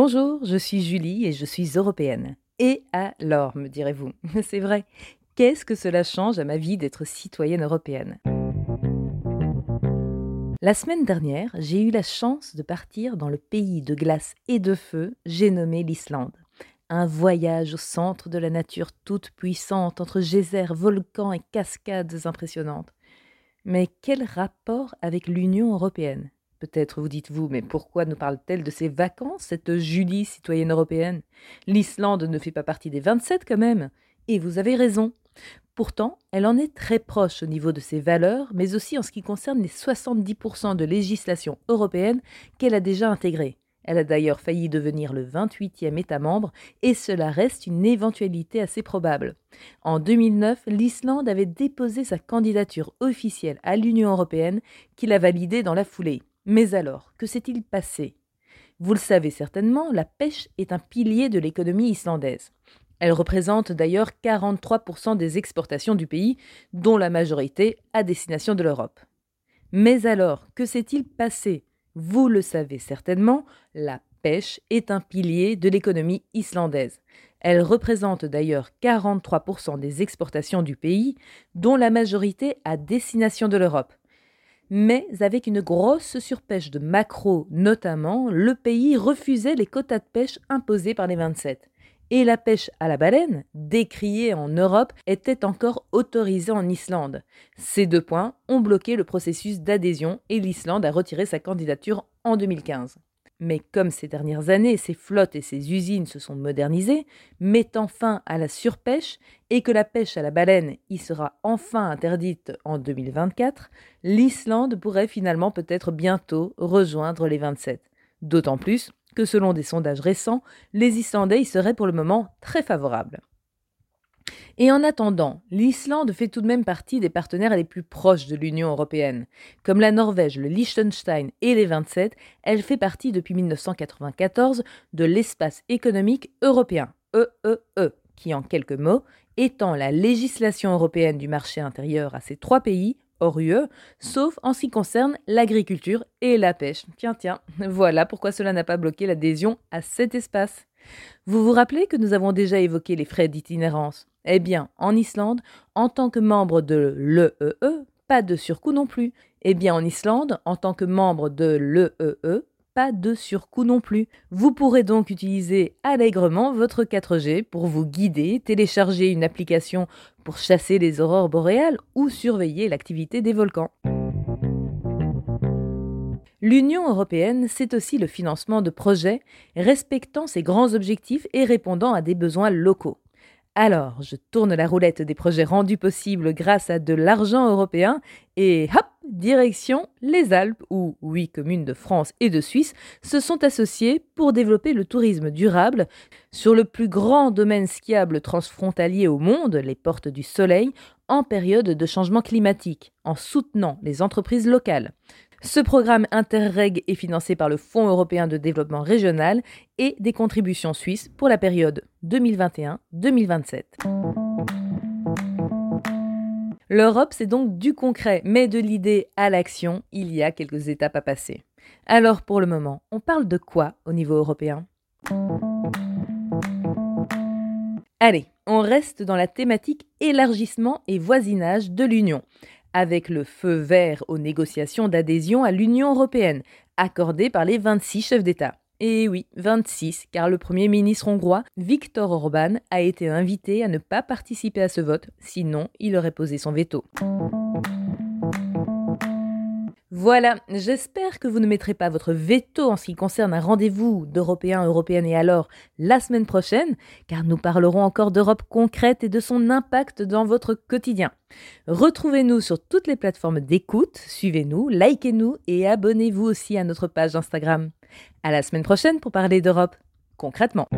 Bonjour, je suis Julie et je suis européenne. Et alors, me direz-vous? C'est vrai, qu'est-ce que cela change à ma vie d'être citoyenne européenne? La semaine dernière, j'ai eu la chance de partir dans le pays de glace et de feu, j'ai nommé l'Islande. Un voyage au centre de la nature toute puissante entre geysers, volcans et cascades impressionnantes. Mais quel rapport avec l'Union européenne? Peut-être vous dites-vous, mais pourquoi nous parle-t-elle de ses vacances, cette Julie citoyenne européenne? L'Islande ne fait pas partie des 27 quand même. Et vous avez raison. Pourtant, elle en est très proche au niveau de ses valeurs, mais aussi en ce qui concerne les 70% de législation européenne qu'elle a déjà intégrée. Elle a d'ailleurs failli devenir le 28e État membre, et cela reste une éventualité assez probable. En 2009, l'Islande avait déposé sa candidature officielle à l'Union européenne, qu'il a validée dans la foulée. Mais alors, que s'est-il passé? Vous le savez certainement, la pêche est un pilier de l'économie islandaise. Elle représente d'ailleurs 43% des exportations du pays, dont la majorité à destination de l'Europe. Mais alors, que s'est-il passé? Vous le savez certainement, la pêche est un pilier de l'économie islandaise. Elle représente d'ailleurs 43% des exportations du pays, dont la majorité à destination de l'Europe mais avec une grosse surpêche de maquereaux notamment, le pays refusait les quotas de pêche imposés par les 27. Et la pêche à la baleine, décriée en Europe, était encore autorisée en Islande. Ces deux points ont bloqué le processus d'adhésion et l'Islande a retiré sa candidature en 2015. Mais comme ces dernières années, ces flottes et ces usines se sont modernisées, mettant fin à la surpêche et que la pêche à la baleine y sera enfin interdite en 2024, l'Islande pourrait finalement peut-être bientôt rejoindre les 27. D'autant plus que selon des sondages récents, les Islandais y seraient pour le moment très favorables. Et en attendant, l'Islande fait tout de même partie des partenaires les plus proches de l'Union européenne. Comme la Norvège, le Liechtenstein et les 27, elle fait partie depuis 1994 de l'espace économique européen, EEE, e, qui en quelques mots étend la législation européenne du marché intérieur à ces trois pays hors UE, sauf en ce qui concerne l'agriculture et la pêche. Tiens, tiens, voilà pourquoi cela n'a pas bloqué l'adhésion à cet espace. Vous vous rappelez que nous avons déjà évoqué les frais d'itinérance? Eh bien, en Islande, en tant que membre de l'EEE, e, pas de surcoût non plus. Eh bien, en Islande, en tant que membre de l'EEE, e, pas de surcoût non plus. Vous pourrez donc utiliser allègrement votre 4G pour vous guider, télécharger une application pour chasser les aurores boréales ou surveiller l'activité des volcans. L'Union européenne, c'est aussi le financement de projets respectant ses grands objectifs et répondant à des besoins locaux. Alors, je tourne la roulette des projets rendus possibles grâce à de l'argent européen et hop, direction les Alpes où huit communes de France et de Suisse se sont associées pour développer le tourisme durable sur le plus grand domaine skiable transfrontalier au monde, les Portes du Soleil, en période de changement climatique, en soutenant les entreprises locales. Ce programme Interreg est financé par le Fonds européen de développement régional et des contributions suisses pour la période 2021-2027. L'Europe, c'est donc du concret, mais de l'idée à l'action, il y a quelques étapes à passer. Alors pour le moment, on parle de quoi au niveau européen? Allez, on reste dans la thématique élargissement et voisinage de l'Union avec le feu vert aux négociations d'adhésion à l'Union européenne, accordé par les 26 chefs d'État. Et oui, 26, car le Premier ministre hongrois, Viktor Orban, a été invité à ne pas participer à ce vote, sinon il aurait posé son veto. Voilà, j'espère que vous ne mettrez pas votre veto en ce qui concerne un rendez-vous d'Européens, Européennes et alors la semaine prochaine, car nous parlerons encore d'Europe concrète et de son impact dans votre quotidien. Retrouvez-nous sur toutes les plateformes d'écoute, suivez-nous, likez-nous et abonnez-vous aussi à notre page Instagram. À la semaine prochaine pour parler d'Europe concrètement.